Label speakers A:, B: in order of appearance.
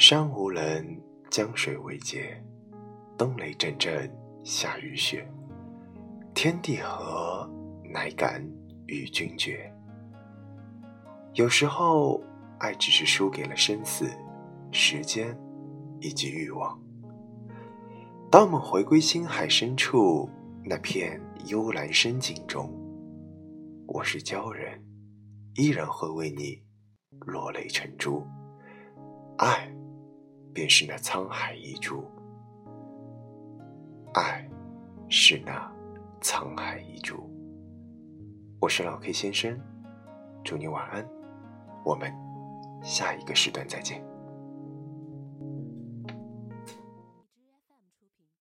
A: 山无人，江水未竭，冬雷阵阵，夏雨雪。天地合，乃敢与君绝。有时候，爱只是输给了生死、时间以及欲望。当我们回归心海深处那片幽蓝深井中，我是鲛人，依然会为你落泪成珠。爱。便是那沧海一珠，爱是那沧海一珠。我是老 K 先生，祝你晚安，我们下一个时段再见。